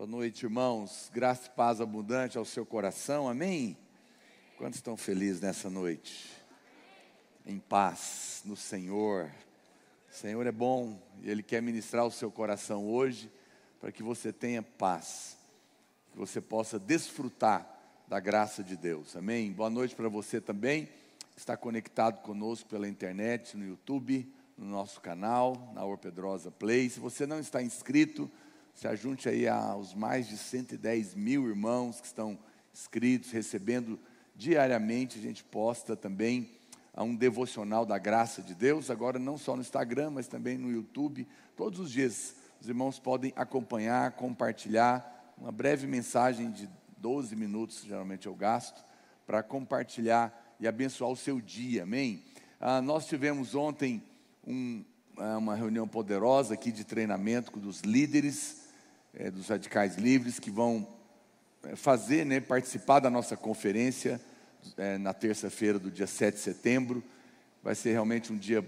Boa noite, irmãos. Graça e paz abundante ao seu coração. Amém? Quantos estão felizes nessa noite? Em paz no Senhor. O Senhor é bom e Ele quer ministrar o seu coração hoje para que você tenha paz, que você possa desfrutar da graça de Deus. Amém? Boa noite para você também, que está conectado conosco pela internet, no YouTube, no nosso canal, na Orpedrosa Play. Se você não está inscrito, se ajunte aí aos mais de 110 mil irmãos que estão inscritos, recebendo diariamente, a gente posta também a um devocional da graça de Deus, agora não só no Instagram, mas também no YouTube, todos os dias os irmãos podem acompanhar, compartilhar, uma breve mensagem de 12 minutos, geralmente eu gasto, para compartilhar e abençoar o seu dia, amém? Ah, nós tivemos ontem um, ah, uma reunião poderosa aqui de treinamento dos líderes é, dos radicais livres que vão é, fazer, né, participar da nossa conferência é, na terça-feira do dia 7 de setembro. Vai ser realmente um dia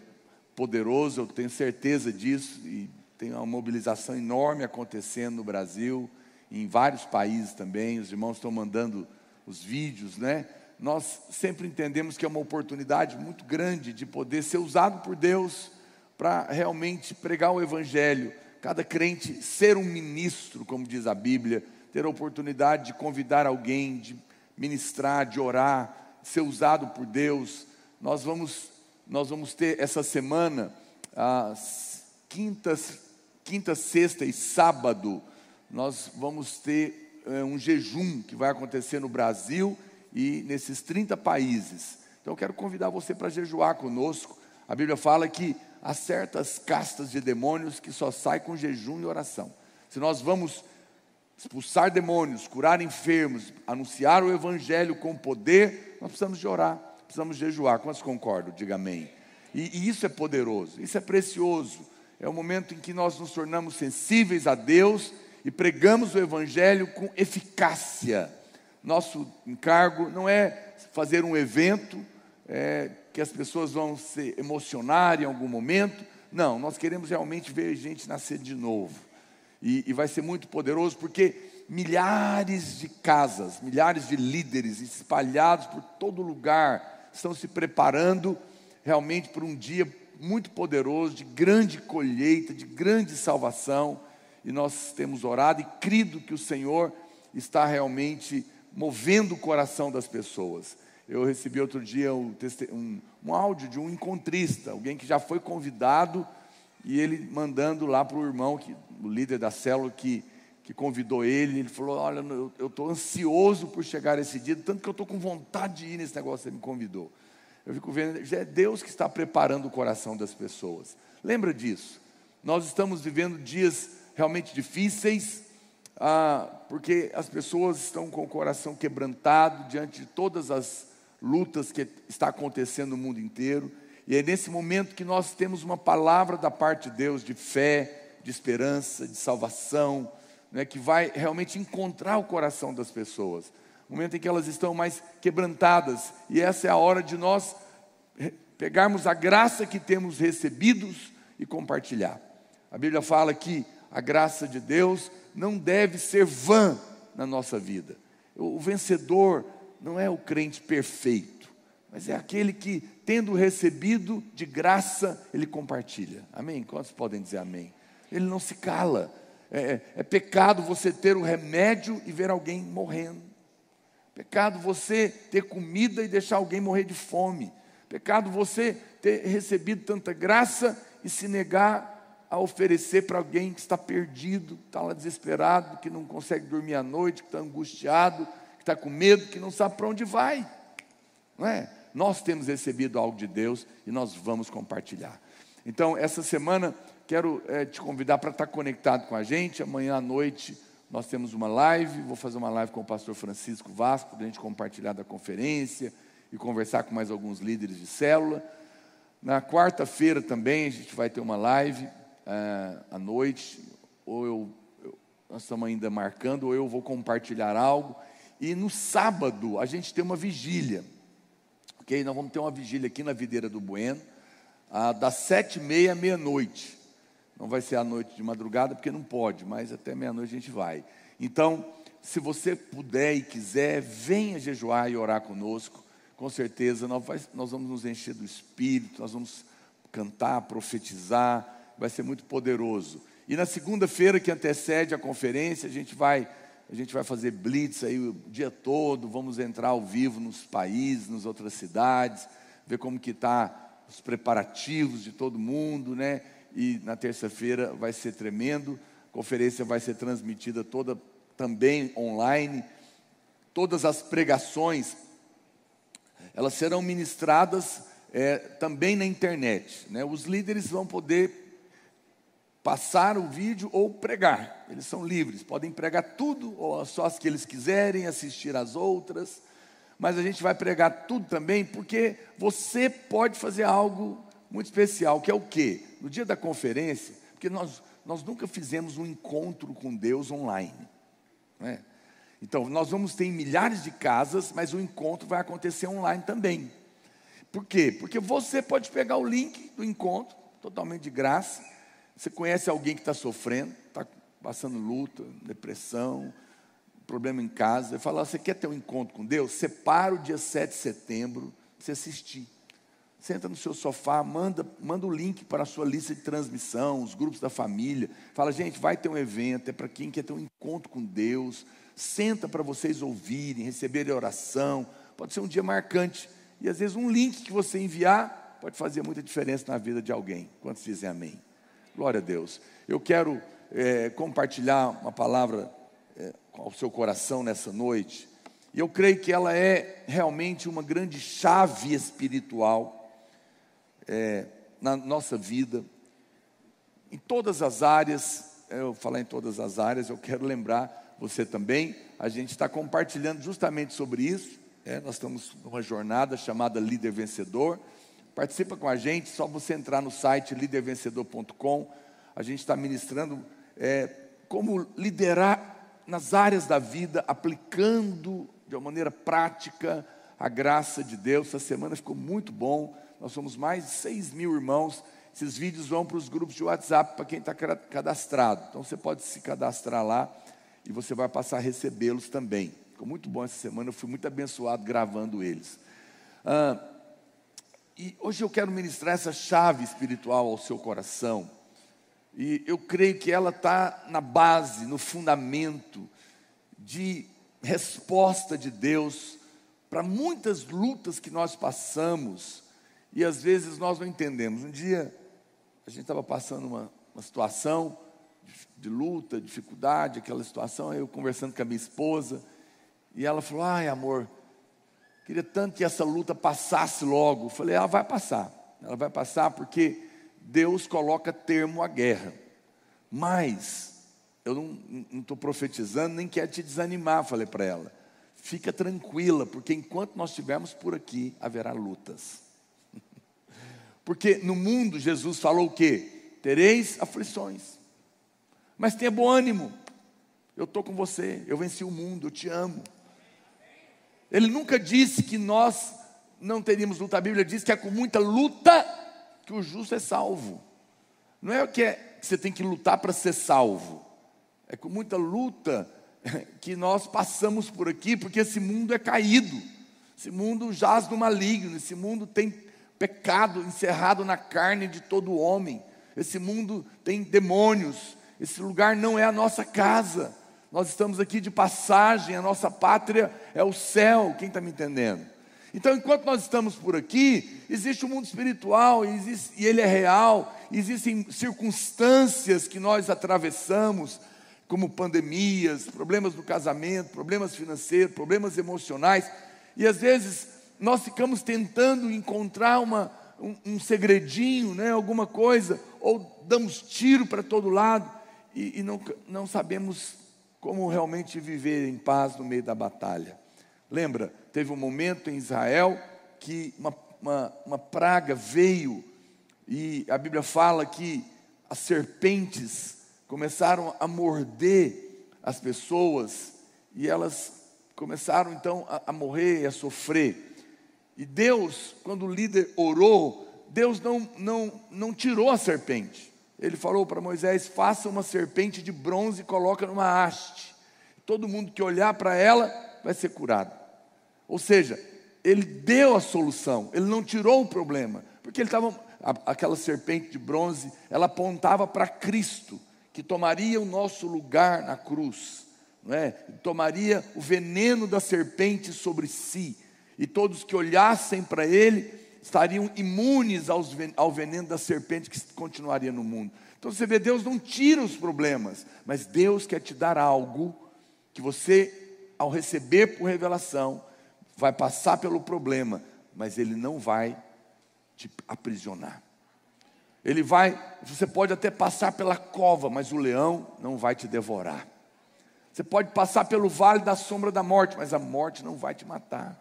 poderoso, eu tenho certeza disso, e tem uma mobilização enorme acontecendo no Brasil, em vários países também. Os irmãos estão mandando os vídeos, né? Nós sempre entendemos que é uma oportunidade muito grande de poder ser usado por Deus para realmente pregar o Evangelho cada crente ser um ministro, como diz a Bíblia, ter a oportunidade de convidar alguém, de ministrar, de orar, ser usado por Deus. Nós vamos, nós vamos ter essa semana, as quintas, quinta, sexta e sábado, nós vamos ter é, um jejum que vai acontecer no Brasil e nesses 30 países. Então eu quero convidar você para jejuar conosco. A Bíblia fala que há certas castas de demônios que só saem com jejum e oração. Se nós vamos expulsar demônios, curar enfermos, anunciar o evangelho com poder, nós precisamos de orar, precisamos jejuar. Quantos concordam? Diga amém. E, e isso é poderoso, isso é precioso. É o momento em que nós nos tornamos sensíveis a Deus e pregamos o evangelho com eficácia. Nosso encargo não é fazer um evento, é, que as pessoas vão se emocionar em algum momento. Não, nós queremos realmente ver gente nascer de novo. E, e vai ser muito poderoso porque milhares de casas, milhares de líderes espalhados por todo lugar estão se preparando realmente para um dia muito poderoso, de grande colheita, de grande salvação. E nós temos orado e crido que o Senhor está realmente movendo o coração das pessoas. Eu recebi outro dia um, um, um áudio de um encontrista, alguém que já foi convidado, e ele mandando lá para o irmão, que, o líder da célula, que, que convidou ele, ele falou: Olha, eu estou ansioso por chegar esse dia, tanto que eu estou com vontade de ir nesse negócio que você me convidou. Eu fico vendo, é Deus que está preparando o coração das pessoas. Lembra disso? Nós estamos vivendo dias realmente difíceis, ah, porque as pessoas estão com o coração quebrantado diante de todas as lutas que está acontecendo no mundo inteiro. E é nesse momento que nós temos uma palavra da parte de Deus de fé, de esperança, de salvação, né, que vai realmente encontrar o coração das pessoas. Momento em que elas estão mais quebrantadas, e essa é a hora de nós pegarmos a graça que temos recebidos e compartilhar. A Bíblia fala que a graça de Deus não deve ser vã na nossa vida. O vencedor não é o crente perfeito, mas é aquele que, tendo recebido de graça, ele compartilha. Amém? Quantos podem dizer amém? Ele não se cala. É, é, é pecado você ter o remédio e ver alguém morrendo. Pecado você ter comida e deixar alguém morrer de fome. Pecado você ter recebido tanta graça e se negar a oferecer para alguém que está perdido, está lá desesperado, que não consegue dormir à noite, que está angustiado, que está com medo, que não sabe para onde vai. Não é? Nós temos recebido algo de Deus e nós vamos compartilhar. Então, essa semana, quero é, te convidar para estar conectado com a gente. Amanhã à noite nós temos uma live. Vou fazer uma live com o pastor Francisco Vasco, para a gente compartilhar da conferência e conversar com mais alguns líderes de célula. Na quarta-feira também a gente vai ter uma live é, à noite. Ou eu, eu, nós estamos ainda marcando, ou eu vou compartilhar algo. E no sábado a gente tem uma vigília. Ok? Nós vamos ter uma vigília aqui na Videira do Bueno, ah, das sete e meia à meia-noite. Não vai ser à noite de madrugada, porque não pode, mas até meia-noite a gente vai. Então, se você puder e quiser, venha jejuar e orar conosco. Com certeza nós, vai, nós vamos nos encher do Espírito, nós vamos cantar, profetizar, vai ser muito poderoso. E na segunda-feira que antecede a conferência, a gente vai a gente vai fazer blitz aí o dia todo, vamos entrar ao vivo nos países, nas outras cidades, ver como que está os preparativos de todo mundo, né? E na terça-feira vai ser tremendo. A conferência vai ser transmitida toda também online. Todas as pregações elas serão ministradas é, também na internet. Né? Os líderes vão poder passar o vídeo ou pregar. Eles são livres, podem pregar tudo, ou só as que eles quiserem, assistir as outras. Mas a gente vai pregar tudo também, porque você pode fazer algo muito especial, que é o quê? No dia da conferência, porque nós, nós nunca fizemos um encontro com Deus online. Né? Então, nós vamos ter em milhares de casas, mas o encontro vai acontecer online também. Por quê? Porque você pode pegar o link do encontro, totalmente de graça, você conhece alguém que está sofrendo, está passando luta, depressão, problema em casa, e fala: Você quer ter um encontro com Deus? Separa o dia 7 de setembro, você assistir. Senta no seu sofá, manda, manda o link para a sua lista de transmissão, os grupos da família. Fala, gente, vai ter um evento, é para quem quer ter um encontro com Deus. Senta para vocês ouvirem, receberem oração. Pode ser um dia marcante. E às vezes um link que você enviar pode fazer muita diferença na vida de alguém. Quantos dizem amém? Glória a Deus. Eu quero é, compartilhar uma palavra é, ao seu coração nessa noite. E eu creio que ela é realmente uma grande chave espiritual é, na nossa vida, em todas as áreas. É, eu falar em todas as áreas, eu quero lembrar você também. A gente está compartilhando justamente sobre isso. É, nós estamos numa jornada chamada Líder Vencedor. Participa com a gente, só você entrar no site lídervencedor.com. A gente está ministrando é, como liderar nas áreas da vida, aplicando de uma maneira prática a graça de Deus. Essa semana ficou muito bom. Nós somos mais de 6 mil irmãos. Esses vídeos vão para os grupos de WhatsApp para quem está cadastrado. Então você pode se cadastrar lá e você vai passar a recebê-los também. Ficou muito bom essa semana, eu fui muito abençoado gravando eles. Ah, e hoje eu quero ministrar essa chave espiritual ao seu coração. E eu creio que ela está na base, no fundamento de resposta de Deus para muitas lutas que nós passamos e às vezes nós não entendemos. Um dia a gente estava passando uma, uma situação de, de, luta, dificuldade, aquela situação, eu conversando com a minha esposa, e ela falou: Ai, amor, Queria tanto que essa luta passasse logo. falei, ela vai passar. Ela vai passar porque Deus coloca termo à guerra. Mas, eu não estou profetizando, nem quero te desanimar, falei para ela. Fica tranquila, porque enquanto nós estivermos por aqui, haverá lutas. Porque no mundo Jesus falou o quê? Tereis aflições. Mas tenha bom ânimo. Eu estou com você, eu venci o mundo, eu te amo. Ele nunca disse que nós não teríamos luta. A Bíblia diz que é com muita luta que o justo é salvo. Não é o que, é que você tem que lutar para ser salvo. É com muita luta que nós passamos por aqui, porque esse mundo é caído. Esse mundo jaz no maligno, esse mundo tem pecado encerrado na carne de todo homem. Esse mundo tem demônios. Esse lugar não é a nossa casa. Nós estamos aqui de passagem, a nossa pátria é o céu, quem está me entendendo? Então, enquanto nós estamos por aqui, existe um mundo espiritual, existe, e ele é real, existem circunstâncias que nós atravessamos, como pandemias, problemas do casamento, problemas financeiros, problemas emocionais, e às vezes nós ficamos tentando encontrar uma, um, um segredinho, né, alguma coisa, ou damos tiro para todo lado, e, e não, não sabemos como realmente viver em paz no meio da batalha. Lembra, teve um momento em Israel que uma, uma, uma praga veio e a Bíblia fala que as serpentes começaram a morder as pessoas e elas começaram então a, a morrer e a sofrer. E Deus, quando o líder orou, Deus não, não, não tirou a serpente ele falou para Moisés: faça uma serpente de bronze e coloca numa haste. Todo mundo que olhar para ela vai ser curado. Ou seja, ele deu a solução, ele não tirou o problema, porque ele estava aquela serpente de bronze, ela apontava para Cristo, que tomaria o nosso lugar na cruz, não é? Tomaria o veneno da serpente sobre si, e todos que olhassem para ele estariam imunes ao veneno da serpente que continuaria no mundo. Então você vê, Deus não tira os problemas, mas Deus quer te dar algo que você, ao receber por revelação, vai passar pelo problema, mas Ele não vai te aprisionar. Ele vai, você pode até passar pela cova, mas o leão não vai te devorar. Você pode passar pelo vale da sombra da morte, mas a morte não vai te matar.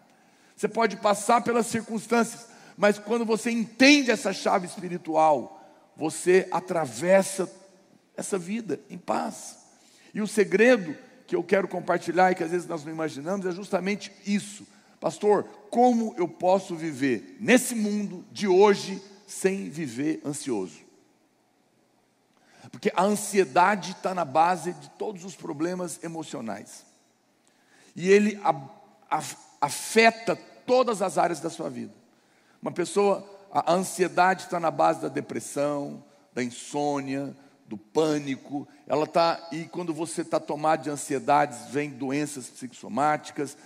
Você pode passar pelas circunstâncias, mas quando você entende essa chave espiritual, você atravessa essa vida em paz. E o segredo que eu quero compartilhar e que às vezes nós não imaginamos é justamente isso. Pastor, como eu posso viver nesse mundo de hoje sem viver ansioso? Porque a ansiedade está na base de todos os problemas emocionais. E ele afeta todas as áreas da sua vida. Uma pessoa, a ansiedade está na base da depressão, da insônia, do pânico. Ela está, e quando você está tomado de ansiedades, vem doenças psicossomáticas,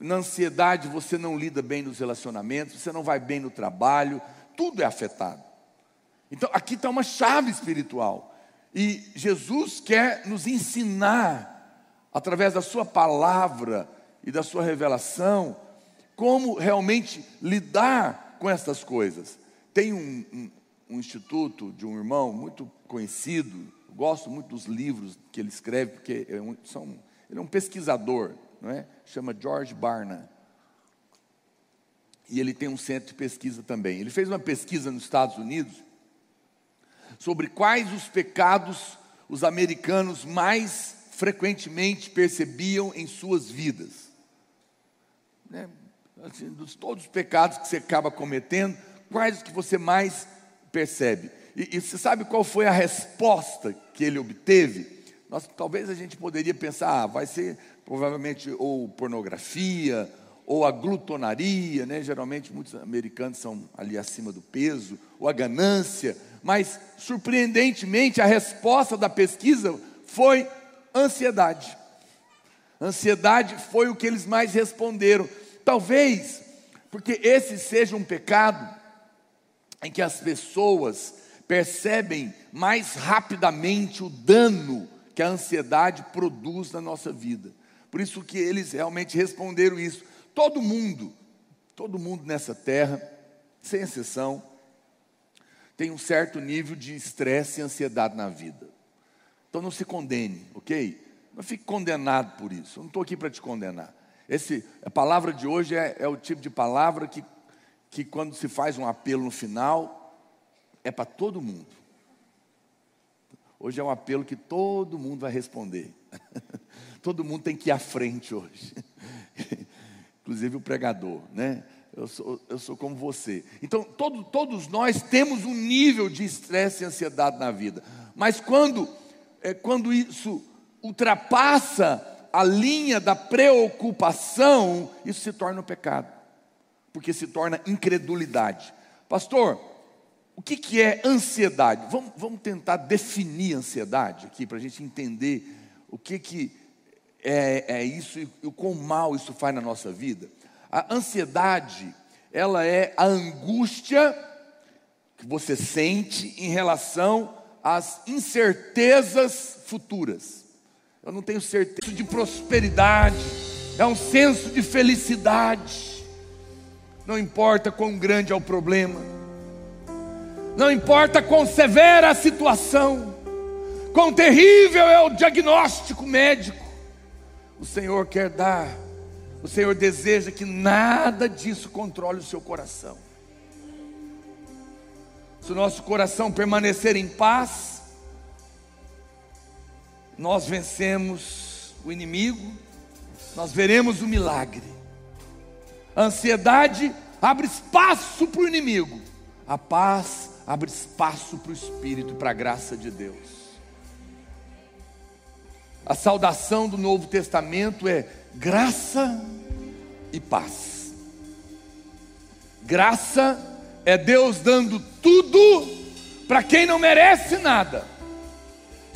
na ansiedade você não lida bem nos relacionamentos, você não vai bem no trabalho, tudo é afetado. Então aqui está uma chave espiritual. E Jesus quer nos ensinar, através da Sua palavra e da Sua revelação, como realmente lidar com essas coisas. Tem um, um, um instituto de um irmão muito conhecido, gosto muito dos livros que ele escreve, porque é um, são, ele é um pesquisador não é? Chama George Barna. E ele tem um centro de pesquisa também. Ele fez uma pesquisa nos Estados Unidos sobre quais os pecados os americanos mais frequentemente percebiam em suas vidas. Né? Assim, dos todos os pecados que você acaba cometendo, quais que você mais percebe? E, e você sabe qual foi a resposta que ele obteve? Nós, talvez a gente poderia pensar, ah, vai ser provavelmente ou pornografia, ou a glutonaria, né? geralmente muitos americanos são ali acima do peso, ou a ganância, mas surpreendentemente a resposta da pesquisa foi ansiedade. Ansiedade foi o que eles mais responderam. Talvez porque esse seja um pecado em que as pessoas percebem mais rapidamente o dano que a ansiedade produz na nossa vida. Por isso que eles realmente responderam isso. Todo mundo, todo mundo nessa terra, sem exceção, tem um certo nível de estresse e ansiedade na vida. Então não se condene, ok? Não fique condenado por isso. Eu não estou aqui para te condenar. Esse, a palavra de hoje é, é o tipo de palavra que, que, quando se faz um apelo no final, é para todo mundo. Hoje é um apelo que todo mundo vai responder. todo mundo tem que ir à frente hoje. Inclusive o pregador, né? Eu sou, eu sou como você. Então, todo, todos nós temos um nível de estresse e ansiedade na vida. Mas quando, é, quando isso ultrapassa a linha da preocupação, isso se torna um pecado. Porque se torna incredulidade. Pastor, o que, que é ansiedade? Vamos, vamos tentar definir ansiedade aqui, para a gente entender o que, que é, é isso e o quão mal isso faz na nossa vida. A ansiedade, ela é a angústia que você sente em relação às incertezas futuras. Eu não tenho certeza de prosperidade, é um senso de felicidade. Não importa quão grande é o problema, não importa quão severa a situação, quão terrível é o diagnóstico médico, o Senhor quer dar, o Senhor deseja que nada disso controle o seu coração. Se o nosso coração permanecer em paz, nós vencemos o inimigo, nós veremos o milagre. A ansiedade abre espaço para o inimigo, a paz abre espaço para o Espírito, para a graça de Deus. A saudação do Novo Testamento é graça e paz. Graça é Deus dando tudo para quem não merece nada.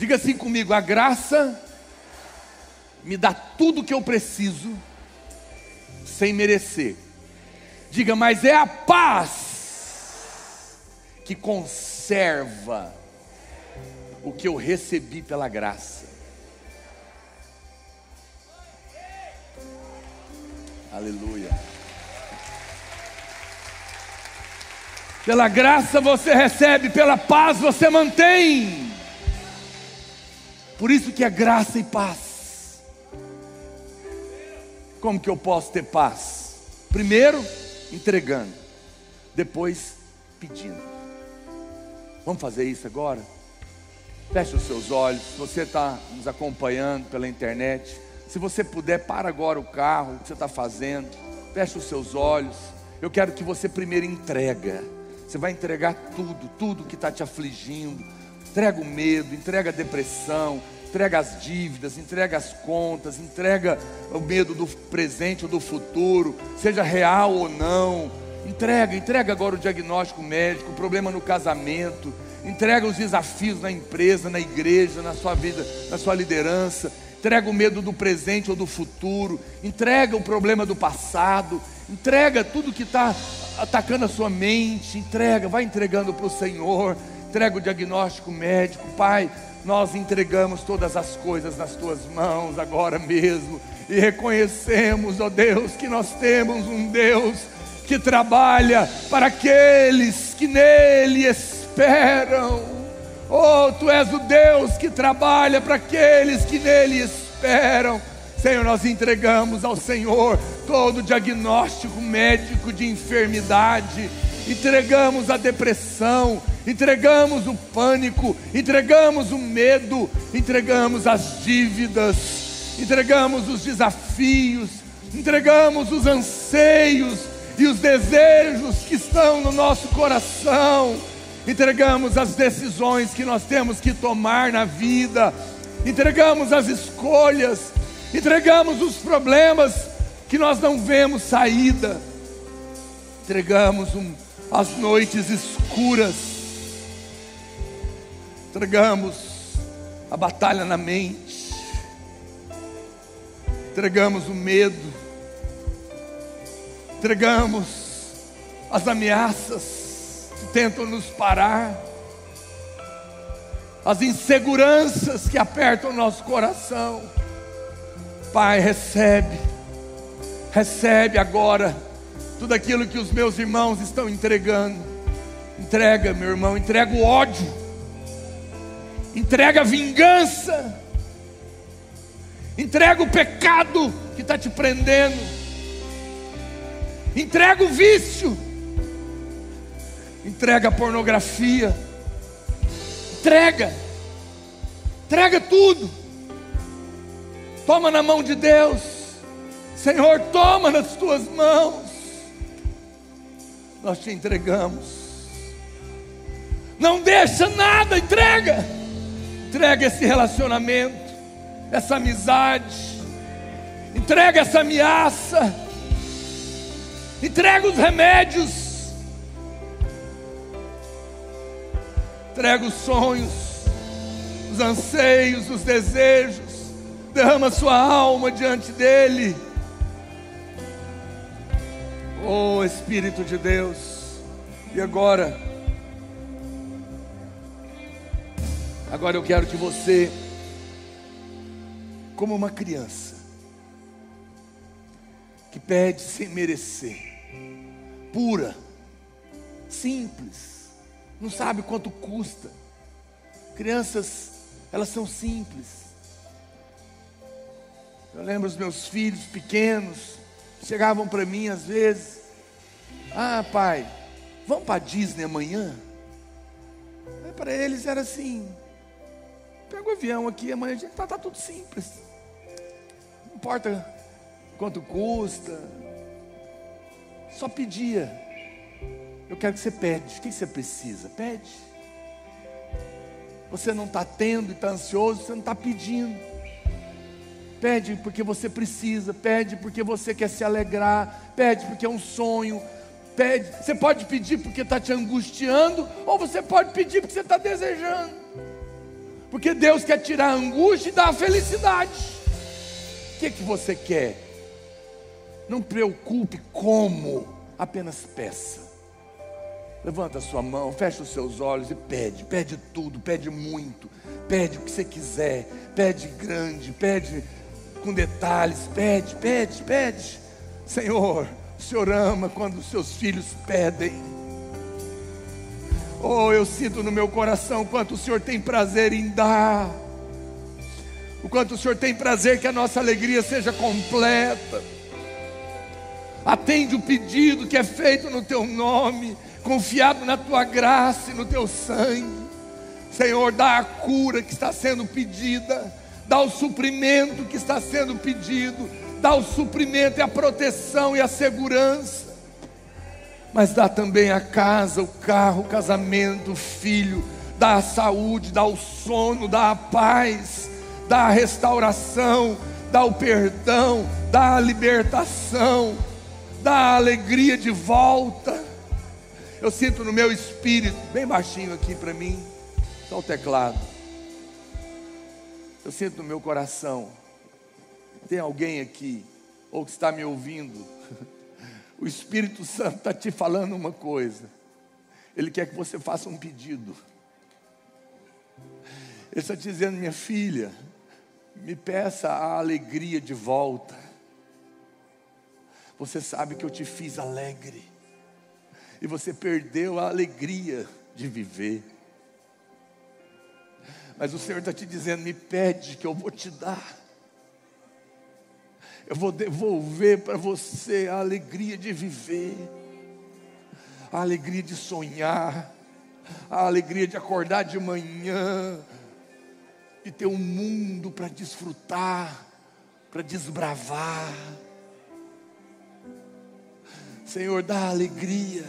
Diga assim comigo: a graça me dá tudo que eu preciso sem merecer. Diga, mas é a paz que conserva o que eu recebi pela graça. Aleluia. Pela graça você recebe, pela paz você mantém. Por isso que é graça e paz. Como que eu posso ter paz? Primeiro, entregando. Depois, pedindo. Vamos fazer isso agora? Feche os seus olhos. Se você está nos acompanhando pela internet, se você puder, para agora o carro, o que você está fazendo. Feche os seus olhos. Eu quero que você primeiro entrega. Você vai entregar tudo, tudo que está te afligindo. Entrega o medo, entrega a depressão, entrega as dívidas, entrega as contas, entrega o medo do presente ou do futuro, seja real ou não. Entrega, entrega agora o diagnóstico médico, o problema no casamento, entrega os desafios na empresa, na igreja, na sua vida, na sua liderança. Entrega o medo do presente ou do futuro, entrega o problema do passado, entrega tudo que está atacando a sua mente, entrega, vai entregando para o Senhor, entrega o diagnóstico médico, Pai. Nós entregamos todas as coisas nas tuas mãos agora mesmo e reconhecemos, ó Deus, que nós temos um Deus que trabalha para aqueles que nele esperam. Oh, tu és o Deus que trabalha para aqueles que nele esperam. Senhor, nós entregamos ao Senhor todo o diagnóstico médico de enfermidade, entregamos a depressão, entregamos o pânico, entregamos o medo, entregamos as dívidas, entregamos os desafios, entregamos os anseios e os desejos que estão no nosso coração. Entregamos as decisões que nós temos que tomar na vida, entregamos as escolhas, entregamos os problemas que nós não vemos saída, entregamos um, as noites escuras, entregamos a batalha na mente, entregamos o medo, entregamos as ameaças, tentam nos parar, as inseguranças que apertam o nosso coração. Pai, recebe, recebe agora tudo aquilo que os meus irmãos estão entregando. Entrega, meu irmão, entrega o ódio, entrega a vingança, entrega o pecado que está te prendendo, entrega o vício. Entrega a pornografia, entrega, entrega tudo, toma na mão de Deus, Senhor, toma nas tuas mãos, nós te entregamos, não deixa nada, entrega, entrega esse relacionamento, essa amizade, entrega essa ameaça, entrega os remédios, entrega os sonhos, os anseios, os desejos, derrama sua alma diante dEle. Oh Espírito de Deus, e agora, agora eu quero que você, como uma criança, que pede sem merecer, pura, simples, não sabe quanto custa. Crianças, elas são simples. Eu lembro os meus filhos pequenos, chegavam para mim às vezes: Ah, pai, vamos para Disney amanhã? Para eles era assim: pega o avião aqui, amanhã está tá tudo simples. Não importa quanto custa, só pedia. Eu quero que você pede. O que você precisa? Pede. Você não está tendo e está ansioso, você não está pedindo. Pede porque você precisa, pede porque você quer se alegrar, pede porque é um sonho, pede. Você pode pedir porque está te angustiando, ou você pode pedir porque você está desejando. Porque Deus quer tirar a angústia e dar a felicidade. O que, que você quer? Não preocupe como, apenas peça. Levanta a sua mão, fecha os seus olhos e pede, pede tudo, pede muito, pede o que você quiser, pede grande, pede com detalhes, pede, pede, pede. Senhor, o Senhor ama quando os seus filhos pedem. Oh, eu sinto no meu coração quanto o Senhor tem prazer em dar. O quanto o Senhor tem prazer que a nossa alegria seja completa. Atende o pedido que é feito no teu nome, confiado na tua graça e no teu sangue. Senhor, dá a cura que está sendo pedida dá o suprimento que está sendo pedido, dá o suprimento e a proteção e a segurança, mas dá também a casa, o carro, o casamento, o filho, dá a saúde, dá o sono, dá a paz, dá a restauração, dá o perdão, dá a libertação, dá a alegria de volta. Eu sinto no meu espírito, bem baixinho aqui para mim, só o teclado. Eu sinto no meu coração, tem alguém aqui, ou que está me ouvindo, o Espírito Santo está te falando uma coisa, Ele quer que você faça um pedido. Ele está dizendo, minha filha, me peça a alegria de volta. Você sabe que eu te fiz alegre, e você perdeu a alegria de viver. Mas o Senhor está te dizendo: me pede que eu vou te dar. Eu vou devolver para você a alegria de viver, a alegria de sonhar, a alegria de acordar de manhã, de ter um mundo para desfrutar, para desbravar. Senhor, dá alegria,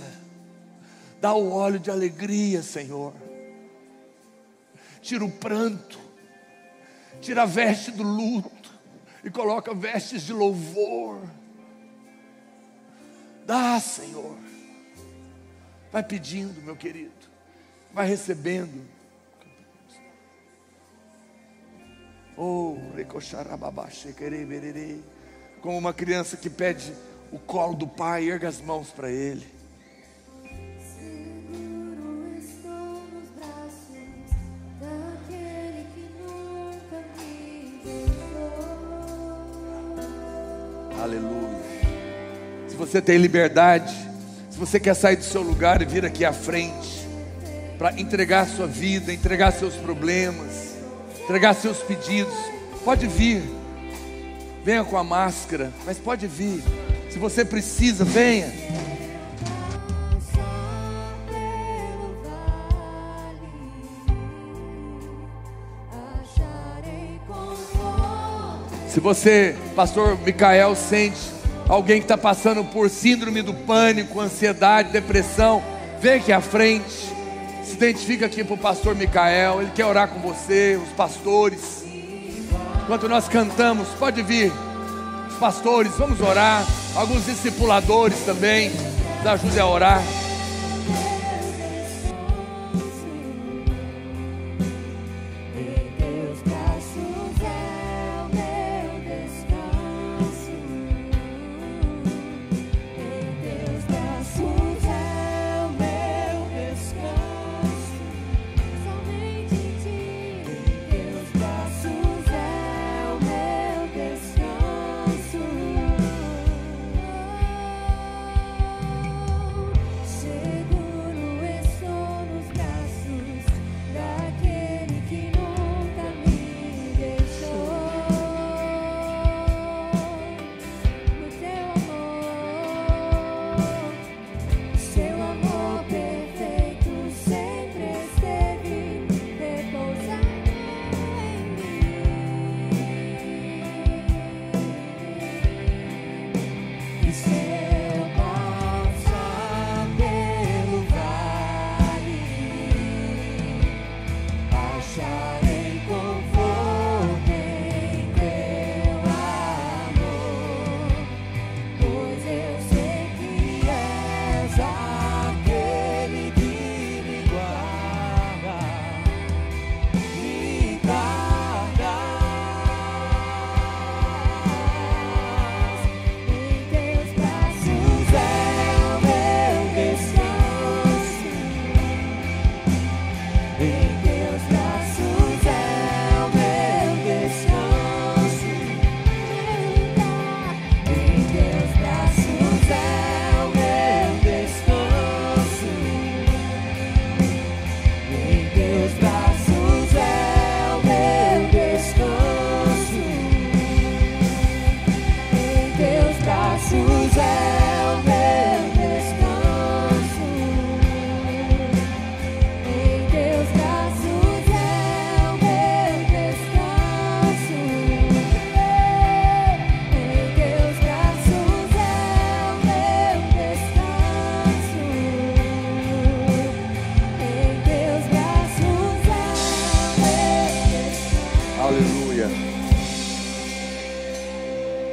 dá o óleo de alegria, Senhor tira o pranto, tira a veste do luto e coloca vestes de louvor. Dá, Senhor. Vai pedindo, meu querido. Vai recebendo. Oh, como uma criança que pede o colo do pai, erga as mãos para ele. Você tem liberdade, se você quer sair do seu lugar e vir aqui à frente, para entregar sua vida, entregar seus problemas, entregar seus pedidos, pode vir. Venha com a máscara, mas pode vir. Se você precisa, venha. Se você, pastor Micael, sente alguém que está passando por síndrome do pânico, ansiedade, depressão, vem aqui à frente, se identifica aqui para o pastor Micael, ele quer orar com você, os pastores. Enquanto nós cantamos, pode vir, os pastores, vamos orar, alguns discipuladores também, nos ajudem a orar.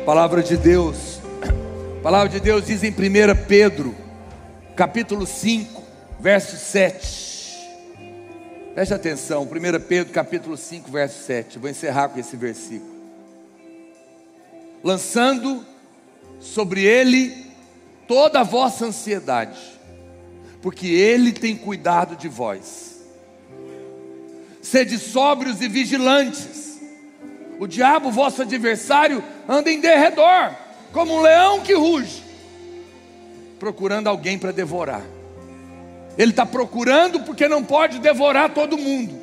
Palavra de Deus. palavra de Deus diz em 1 Pedro, capítulo 5, verso 7. Preste atenção, 1 Pedro, capítulo 5, verso 7. Eu vou encerrar com esse versículo. Lançando sobre ele toda a vossa ansiedade, porque ele tem cuidado de vós. Sede sóbrios e vigilantes. O diabo, vosso adversário, anda em derredor, como um leão que ruge, procurando alguém para devorar. Ele está procurando porque não pode devorar todo mundo.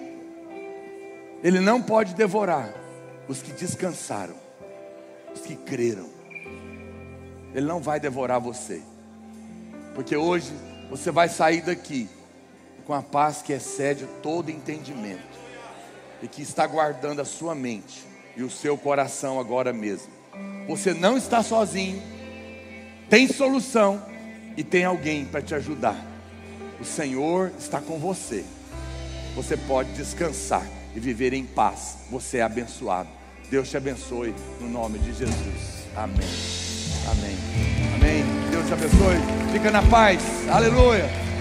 Ele não pode devorar os que descansaram, os que creram. Ele não vai devorar você, porque hoje você vai sair daqui com a paz que excede todo entendimento e que está guardando a sua mente e o seu coração agora mesmo. Você não está sozinho, tem solução e tem alguém para te ajudar. O Senhor está com você. Você pode descansar e viver em paz. Você é abençoado. Deus te abençoe no nome de Jesus. Amém. Amém. Amém. Deus te abençoe. Fica na paz. Aleluia.